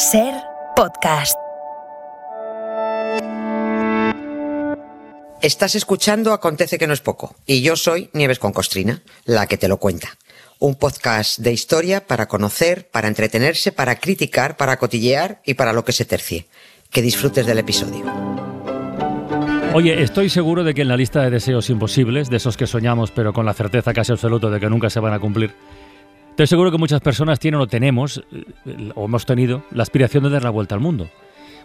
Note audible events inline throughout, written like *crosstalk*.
Ser podcast. Estás escuchando Acontece que no es poco y yo soy Nieves con Costrina, la que te lo cuenta. Un podcast de historia para conocer, para entretenerse, para criticar, para cotillear y para lo que se tercie. Que disfrutes del episodio. Oye, estoy seguro de que en la lista de deseos imposibles, de esos que soñamos pero con la certeza casi absoluta de que nunca se van a cumplir, estoy seguro que muchas personas tienen o tenemos, eh, o hemos tenido, la aspiración de dar la vuelta al mundo.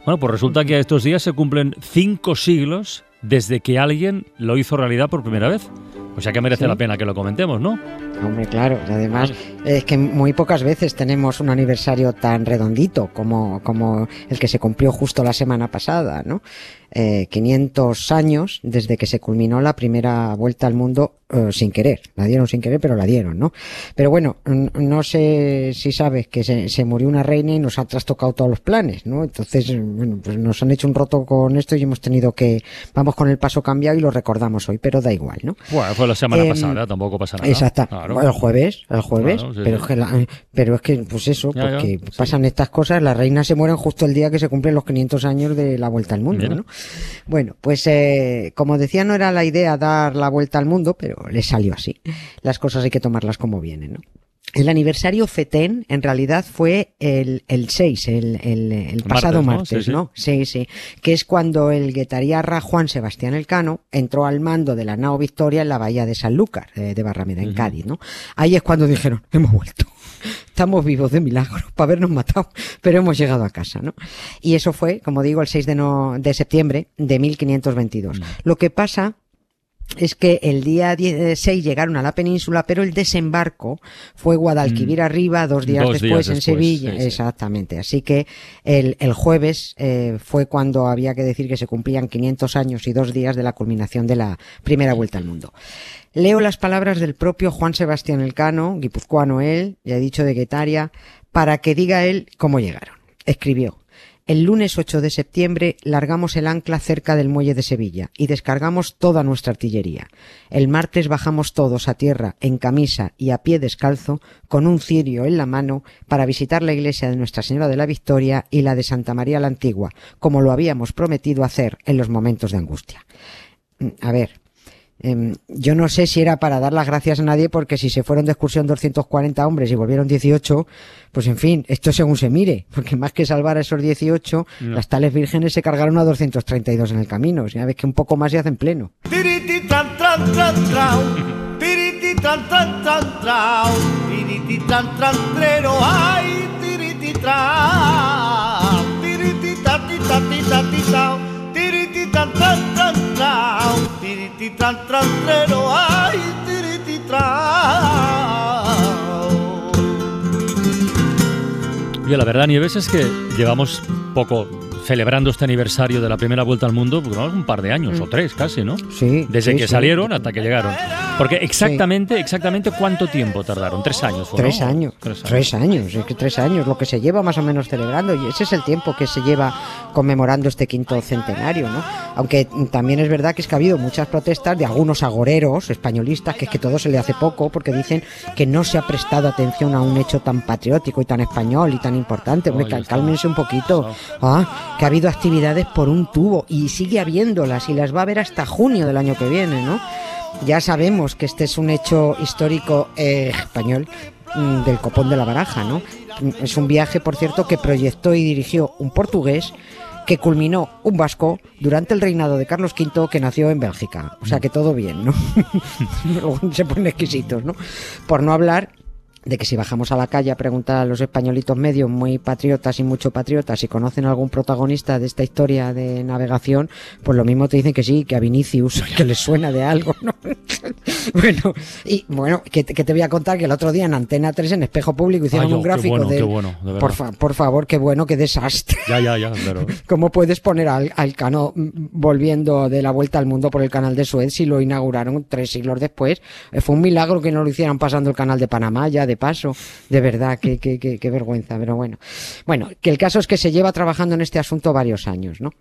Bueno, pues resulta que a estos días se cumplen cinco siglos desde que alguien lo hizo realidad por primera vez. O sea que merece la pena que lo comentemos, ¿no? Hombre, claro. Además, es que muy pocas veces tenemos un aniversario tan redondito como, como el que se cumplió justo la semana pasada, ¿no? Eh, 500 años desde que se culminó la primera vuelta al mundo eh, sin querer. La dieron sin querer, pero la dieron, ¿no? Pero bueno, no sé si sabes que se, se, murió una reina y nos ha trastocado todos los planes, ¿no? Entonces, bueno, pues nos han hecho un roto con esto y hemos tenido que, vamos con el paso cambiado y lo recordamos hoy, pero da igual, ¿no? Bueno, fue la semana eh, pasada, tampoco pasa nada. Exacto. Claro. El jueves, el jueves, claro, sí, pero, sí. Es que la, pero es que, pues eso, ya, porque ya, pasan sí. estas cosas, las reinas se mueren justo el día que se cumplen los 500 años de la vuelta al mundo. ¿no? Bueno, pues eh, como decía, no era la idea dar la vuelta al mundo, pero le salió así. Las cosas hay que tomarlas como vienen, ¿no? El aniversario FETEN en realidad fue el, el 6, el, el, el pasado martes, ¿no? Sí, sí. Que es cuando el guetariarra Juan Sebastián Elcano entró al mando de la nao Victoria en la bahía de Sanlúcar, de, de Barrameda, en uh -huh. Cádiz, ¿no? Ahí es cuando dijeron, hemos vuelto. Estamos vivos de milagro para habernos matado, pero hemos llegado a casa, ¿no? Y eso fue, como digo, el 6 de, no, de septiembre de 1522. Uh -huh. Lo que pasa es que el día 6 llegaron a la península, pero el desembarco fue Guadalquivir mm. arriba dos días dos después días en después, Sevilla. Sí, sí. Exactamente. Así que el, el jueves eh, fue cuando había que decir que se cumplían 500 años y dos días de la culminación de la primera vuelta al mundo. Leo las palabras del propio Juan Sebastián Elcano, guipuzcoano él, ya he dicho de Guetaria, para que diga él cómo llegaron. Escribió. El lunes 8 de septiembre largamos el ancla cerca del muelle de Sevilla y descargamos toda nuestra artillería. El martes bajamos todos a tierra en camisa y a pie descalzo con un cirio en la mano para visitar la iglesia de Nuestra Señora de la Victoria y la de Santa María la Antigua, como lo habíamos prometido hacer en los momentos de angustia. A ver, Eh, yo no sé si era para dar las gracias a nadie porque si se fueron de excursión 240 hombres y volvieron 18, pues en fin, esto según se mire, *laughs* porque más que salvar a esos 18, no. las tales vírgenes se cargaron a 232 en el camino, o sea, ves que un poco más se hacen pleno. Tirititran, trantrero, ay, Oye, la verdad, Nieves, es que llevamos poco celebrando este aniversario de la primera vuelta al mundo, un par de años, mm. o tres casi, ¿no? Sí. Desde sí, que sí. salieron hasta que llegaron. Porque exactamente, sí. exactamente cuánto tiempo tardaron, tres años. ¿o tres, no? años tres años. Tres años, es que tres años, lo que se lleva más o menos celebrando, y ese es el tiempo que se lleva conmemorando este quinto centenario, ¿no? Aunque también es verdad que es que ha habido muchas protestas de algunos agoreros españolistas, que es que todo se le hace poco, porque dicen que no se ha prestado atención a un hecho tan patriótico y tan español y tan importante. Hombre, cálmense un poquito. Ah, que ha habido actividades por un tubo y sigue habiéndolas y las va a haber hasta junio del año que viene, ¿no? Ya sabemos que este es un hecho histórico eh, español mm, del copón de la baraja, ¿no? Es un viaje, por cierto, que proyectó y dirigió un portugués que culminó un vasco durante el reinado de Carlos V que nació en Bélgica. O sea que todo bien, ¿no? *laughs* Se ponen exquisitos, ¿no? Por no hablar de que si bajamos a la calle a preguntar a los españolitos medios muy patriotas y mucho patriotas si conocen a algún protagonista de esta historia de navegación, pues lo mismo te dicen que sí, que a Vinicius, *laughs* que les suena de algo, ¿no? *laughs* bueno, y bueno, que, que, te voy a contar que el otro día en Antena 3 en Espejo Público hicieron Ay, un gráfico bueno, de, bueno, de por, fa, por, favor, qué bueno, qué desastre. Ya, ya, ya. *laughs* ¿Cómo puedes poner al, al Cano volviendo de la vuelta al mundo por el canal de Suez si lo inauguraron tres siglos después? Eh, fue un milagro que no lo hicieran pasando el canal de Panamá ya de paso. De verdad, qué, qué, qué, vergüenza, pero bueno. Bueno, que el caso es que se lleva trabajando en este asunto varios años, ¿no?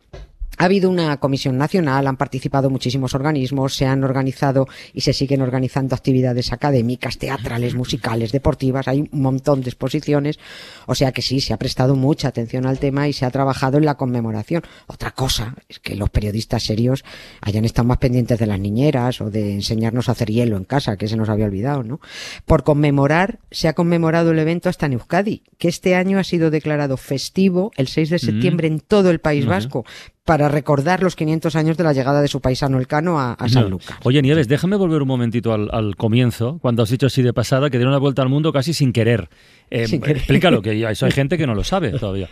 Ha habido una comisión nacional, han participado muchísimos organismos, se han organizado y se siguen organizando actividades académicas, teatrales, musicales, deportivas, hay un montón de exposiciones, o sea que sí, se ha prestado mucha atención al tema y se ha trabajado en la conmemoración. Otra cosa es que los periodistas serios hayan estado más pendientes de las niñeras o de enseñarnos a hacer hielo en casa, que se nos había olvidado, ¿no? Por conmemorar, se ha conmemorado el evento hasta en Euskadi, que este año ha sido declarado festivo el 6 de mm. septiembre en todo el País Vasco, para recordar los 500 años de la llegada de su paisano Elcano a, a San Lucas. Oye, Nieves, déjame volver un momentito al, comienzo, cuando has dicho así de pasada, que dieron la vuelta al mundo casi sin querer. Eh, Explícalo, que *laughs* eso hay gente que no lo sabe todavía.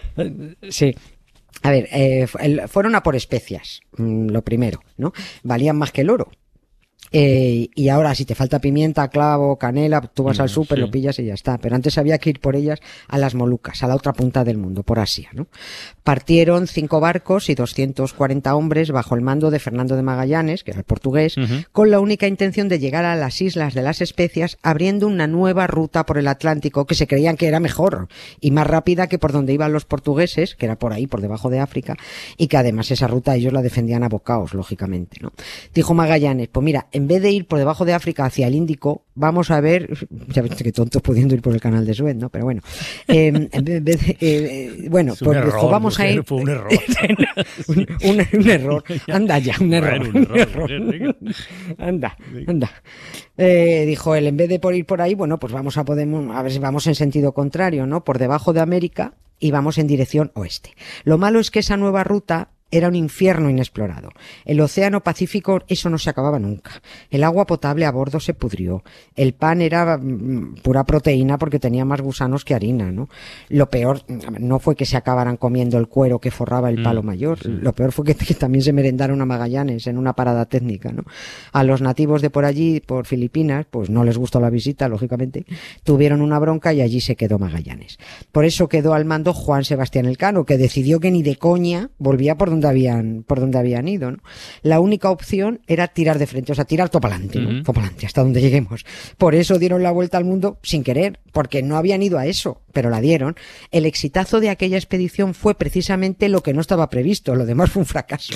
Sí, a ver, eh, fueron a por especias, mm, lo primero, ¿no? Valían más que el oro. Eh, y ahora, si te falta pimienta, clavo, canela, tú vas al mm, súper, lo pillas y ya está. Pero antes había que ir por ellas a las Molucas, a la otra punta del mundo, por Asia, ¿no? Partieron cinco barcos y 240 hombres bajo el mando de Fernando de Magallanes, que era el portugués, con la única intención de llegar a las Islas de las Especias, abriendo una nueva ruta por el Atlántico que se creían que era mejor y más rápida que por donde iban los portugueses, que era por ahí, por debajo de África, y que además esa ruta ellos la defendían a bocaos, lógicamente, ¿no? Dijo Magallanes, pues mira, en vez de ir por debajo de África hacia el Índico, vamos a ver, ya ves que tontos pudiendo ir por el canal de Suez, ¿no? Pero bueno, em, *laughs* en vez de, eh, bueno, pues vamos a ir. Fue un error. un, error. Anda *laughs* ya, un error. un error. anda, anda. Eh, dijo él, en vez de por ir por ahí, bueno, pues vamos a podemos, a ver si vamos en sentido contrario, ¿no? Por debajo de América y vamos en dirección oeste. Lo malo es que esa nueva ruta era un infierno inexplorado. El océano Pacífico, eso no se acababa nunca. El agua potable a bordo se pudrió. El pan era mm, pura proteína porque tenía más gusanos que harina, ¿no? Lo peor no fue que se acabaran comiendo el cuero que forraba el palo mm, mayor. Lo peor fue que, también se merendaron a Magallanes en una parada técnica, ¿no? A los nativos de por allí, por Filipinas, pues no les gustó la visita, lógicamente, tuvieron una bronca y allí se quedó Magallanes. Por eso quedó al mando Juan Sebastián Elcano, que decidió que ni de coña volvía por donde habían, por donde habían ido. ¿no? La única opción era tirar de frente, o sea, tirar todo para adelante, hasta donde lleguemos. Por eso dieron la vuelta al mundo sin querer, porque no habían ido a eso, pero la dieron. El exitazo de aquella expedición fue precisamente lo que no estaba previsto, lo demás fue un fracaso.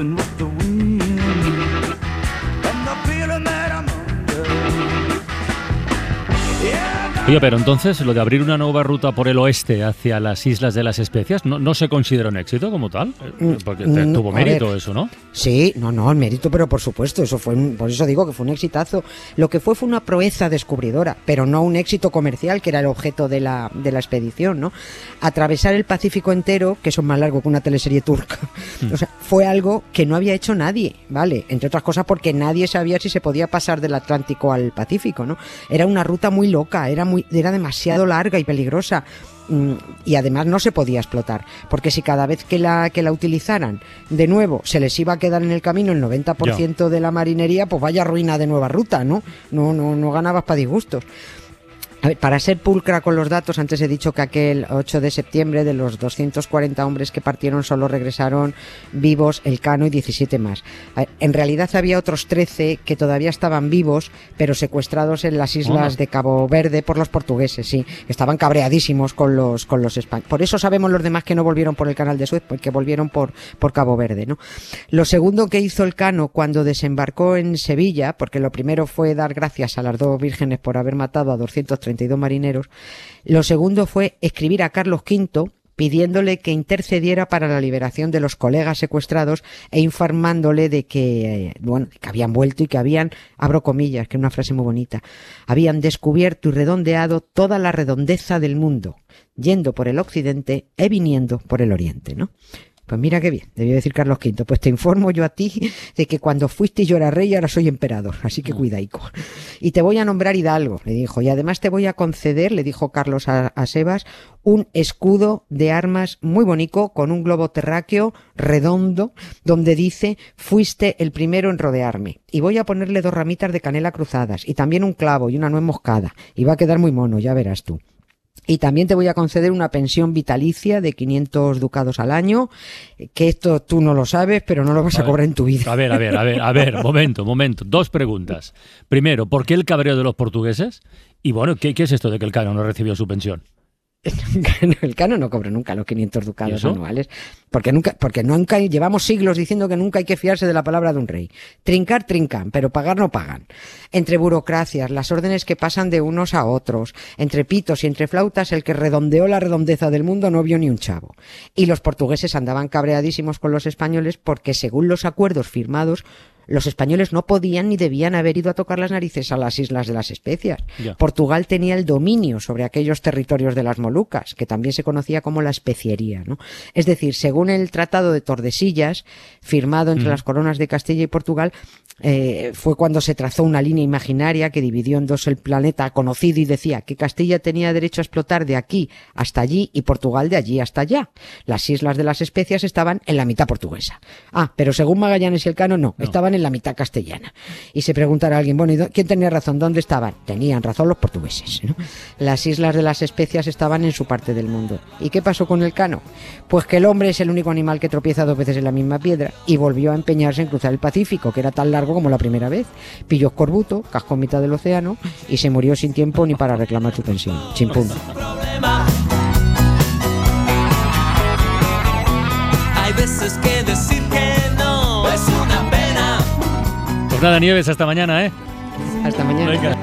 listen. Oye, pero entonces lo de abrir una nueva ruta por el oeste hacia las Islas de las Especias no, se considera un éxito como tal, mm, porque mm, tuvo mérito eso, ¿no? Sí, no, no, el mérito, pero por supuesto, eso fue, por eso digo que fue un exitazo. Lo que fue fue una proeza descubridora, pero no un éxito comercial, que era el objeto de la, de la expedición, ¿no? Atravesar el Pacífico entero, que eso es más largo que una teleserie turca, mm. o sea, fue algo que no había hecho nadie, ¿vale? Entre otras cosas porque nadie sabía si se podía pasar del Atlántico al Pacífico, ¿no? Era una ruta muy loca, era muy era demasiado larga y peligrosa mm, y además no se podía explotar, porque si cada vez que la, que la utilizaran de nuevo se les iba a quedar en el camino el 90% de la marinería, pues vaya ruina de nueva ruta, ¿no? No, no, no ganabas para disgustos para ser pulcra con los datos, antes he dicho que aquel 8 de septiembre de los 240 hombres que partieron solo regresaron vivos el Cano y 17 más. En realidad había otros 13 que todavía estaban vivos, pero secuestrados en las islas de Cabo Verde por los portugueses, sí. Estaban cabreadísimos con los, con los españoles. Por eso sabemos los demás que no volvieron por el canal de Suez, porque volvieron por, por Cabo Verde, ¿no? Lo segundo que hizo el Cano cuando desembarcó en Sevilla, porque lo primero fue dar gracias a las dos vírgenes por haber matado a 230 marineros. Lo segundo fue escribir a Carlos V pidiéndole que intercediera para la liberación de los colegas secuestrados e informándole de que, eh, bueno, que habían vuelto y que habían, abro comillas, que es una frase muy bonita, habían descubierto y redondeado toda la redondeza del mundo, yendo por el occidente e viniendo por el oriente, ¿no? Pues mira qué bien, debió decir Carlos V. Pues te informo yo a ti de que cuando fuiste yo era rey, ahora soy emperador, así que mm. cuidaico. Y te voy a nombrar hidalgo, le dijo, y además te voy a conceder, le dijo Carlos a, a Sebas, un escudo de armas muy bonito con un globo terráqueo redondo donde dice fuiste el primero en rodearme. Y voy a ponerle dos ramitas de canela cruzadas y también un clavo y una nuez moscada. Y va a quedar muy mono, ya verás tú. Y también te voy a conceder una pensión vitalicia de 500 ducados al año, que esto tú no lo sabes, pero no lo vas a, cobrar en tu vida. A ver, a ver, a ver, a ver, momento, momento. Dos preguntas. Primero, ¿por qué el cabreo de los portugueses? Y bueno, ¿qué, qué es esto de que el Cano no recibió su pensión? *laughs* el cano no cobra nunca los 500 ducados anuales, porque nunca, porque nunca llevamos siglos diciendo que nunca hay que fiarse de la palabra de un rey. Trincar, trincan, pero pagar no pagan. Entre burocracias, las órdenes que pasan de unos a otros, entre pitos y entre flautas, el que redondeó la redondeza del mundo no vio ni un chavo. Y los portugueses andaban cabreadísimos con los españoles porque según los acuerdos firmados, los españoles no podían ni debían haber ido a tocar las narices a las islas de las especias. Portugal tenía el dominio sobre aquellos territorios de las Molucas, que también se conocía como la especiería. ¿no? Es decir, según el Tratado de Tordesillas, firmado entre las coronas de Castilla y Portugal, eh, fue cuando se trazó una línea imaginaria que dividió en dos el planeta conocido y decía que Castilla tenía derecho a explotar de aquí hasta allí y Portugal de allí hasta allá. Las islas de las especias estaban en la mitad portuguesa. Ah, pero según Magallanes y el Cano no, estaban en la mitad castellana. Y se preguntará alguien, bueno, ¿y quién tenía razón? ¿Dónde estaban? Tenían razón los portugueses. Las islas de las especias estaban en su parte del mundo. ¿Y qué pasó con el Cano? Pues que el hombre es el único animal que tropieza dos veces en la misma piedra y volvió a empeñarse en cruzar el Pacífico, que era tan largo como la primera vez. Pilló escorbuto, cascó en mitad del océano y se murió sin tiempo ni para reclamar su pensión. Chimpún. Hay nada, Nieves, hasta mañana, ¿eh? Hasta mañana.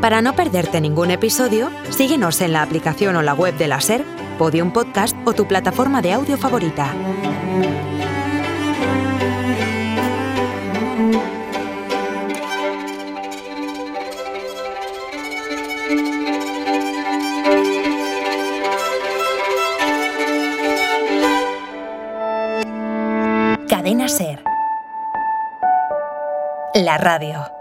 Para no perderte ningún episodio, síguenos en la aplicación o la web de la SER, Podium Podcast o tu plataforma de audio favorita. Radio.